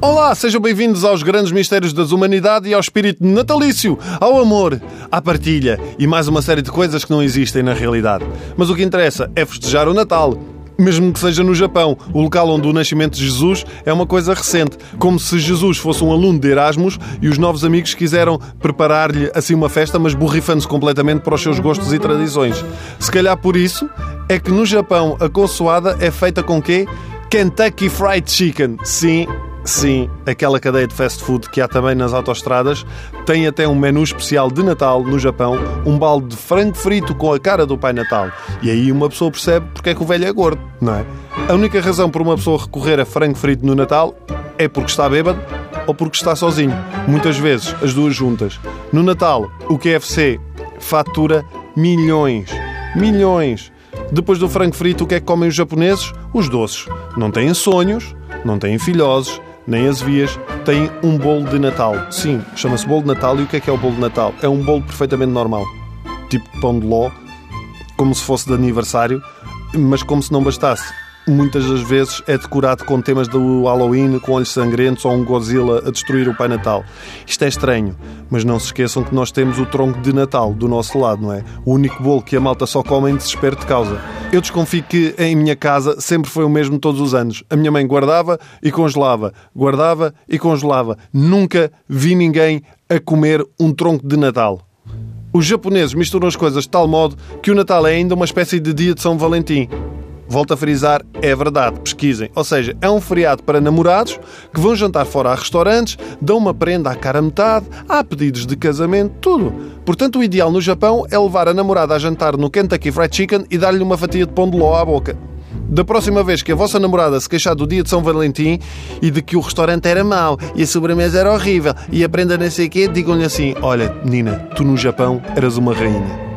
Olá, sejam bem-vindos aos grandes mistérios das humanidade e ao espírito natalício, ao amor, à partilha e mais uma série de coisas que não existem na realidade. Mas o que interessa é festejar o Natal. Mesmo que seja no Japão, o local onde o nascimento de Jesus é uma coisa recente, como se Jesus fosse um aluno de Erasmus e os novos amigos quiseram preparar-lhe assim uma festa, mas borrifando-se completamente para os seus gostos e tradições. Se calhar por isso é que no Japão a consoada é feita com quê? Kentucky Fried Chicken. Sim, Sim, aquela cadeia de fast food que há também nas autoestradas tem até um menu especial de Natal no Japão, um balde de frango frito com a cara do Pai Natal. E aí uma pessoa percebe porque é que o velho é gordo, não é? A única razão por uma pessoa recorrer a frango frito no Natal é porque está bêbado ou porque está sozinho. Muitas vezes as duas juntas. No Natal, o KFC fatura milhões. Milhões. Depois do frango frito, o que é que comem os japoneses? Os doces. Não têm sonhos, não têm filhosos, nem as vias, têm um bolo de Natal. Sim, chama-se bolo de Natal. E o que é que é o bolo de Natal? É um bolo perfeitamente normal. Tipo pão de ló, como se fosse de aniversário, mas como se não bastasse muitas das vezes é decorado com temas do Halloween, com olhos sangrentos ou um Godzilla a destruir o Pai Natal. Isto é estranho, mas não se esqueçam que nós temos o tronco de Natal do nosso lado, não é? O único bolo que a malta só come em desespero de causa. Eu desconfio que em minha casa sempre foi o mesmo todos os anos. A minha mãe guardava e congelava, guardava e congelava. Nunca vi ninguém a comer um tronco de Natal. Os japoneses misturam as coisas de tal modo que o Natal é ainda uma espécie de dia de São Valentim. Volto a frisar, é verdade, pesquisem. Ou seja, é um feriado para namorados que vão jantar fora a restaurantes, dão uma prenda à cara metade, há pedidos de casamento, tudo. Portanto, o ideal no Japão é levar a namorada a jantar no Kentucky Fried Chicken e dar-lhe uma fatia de pão de ló à boca. Da próxima vez que a vossa namorada se queixar do dia de São Valentim e de que o restaurante era mau e a sobremesa era horrível e a prenda não sei o quê, digam-lhe assim: Olha, menina, tu no Japão eras uma rainha.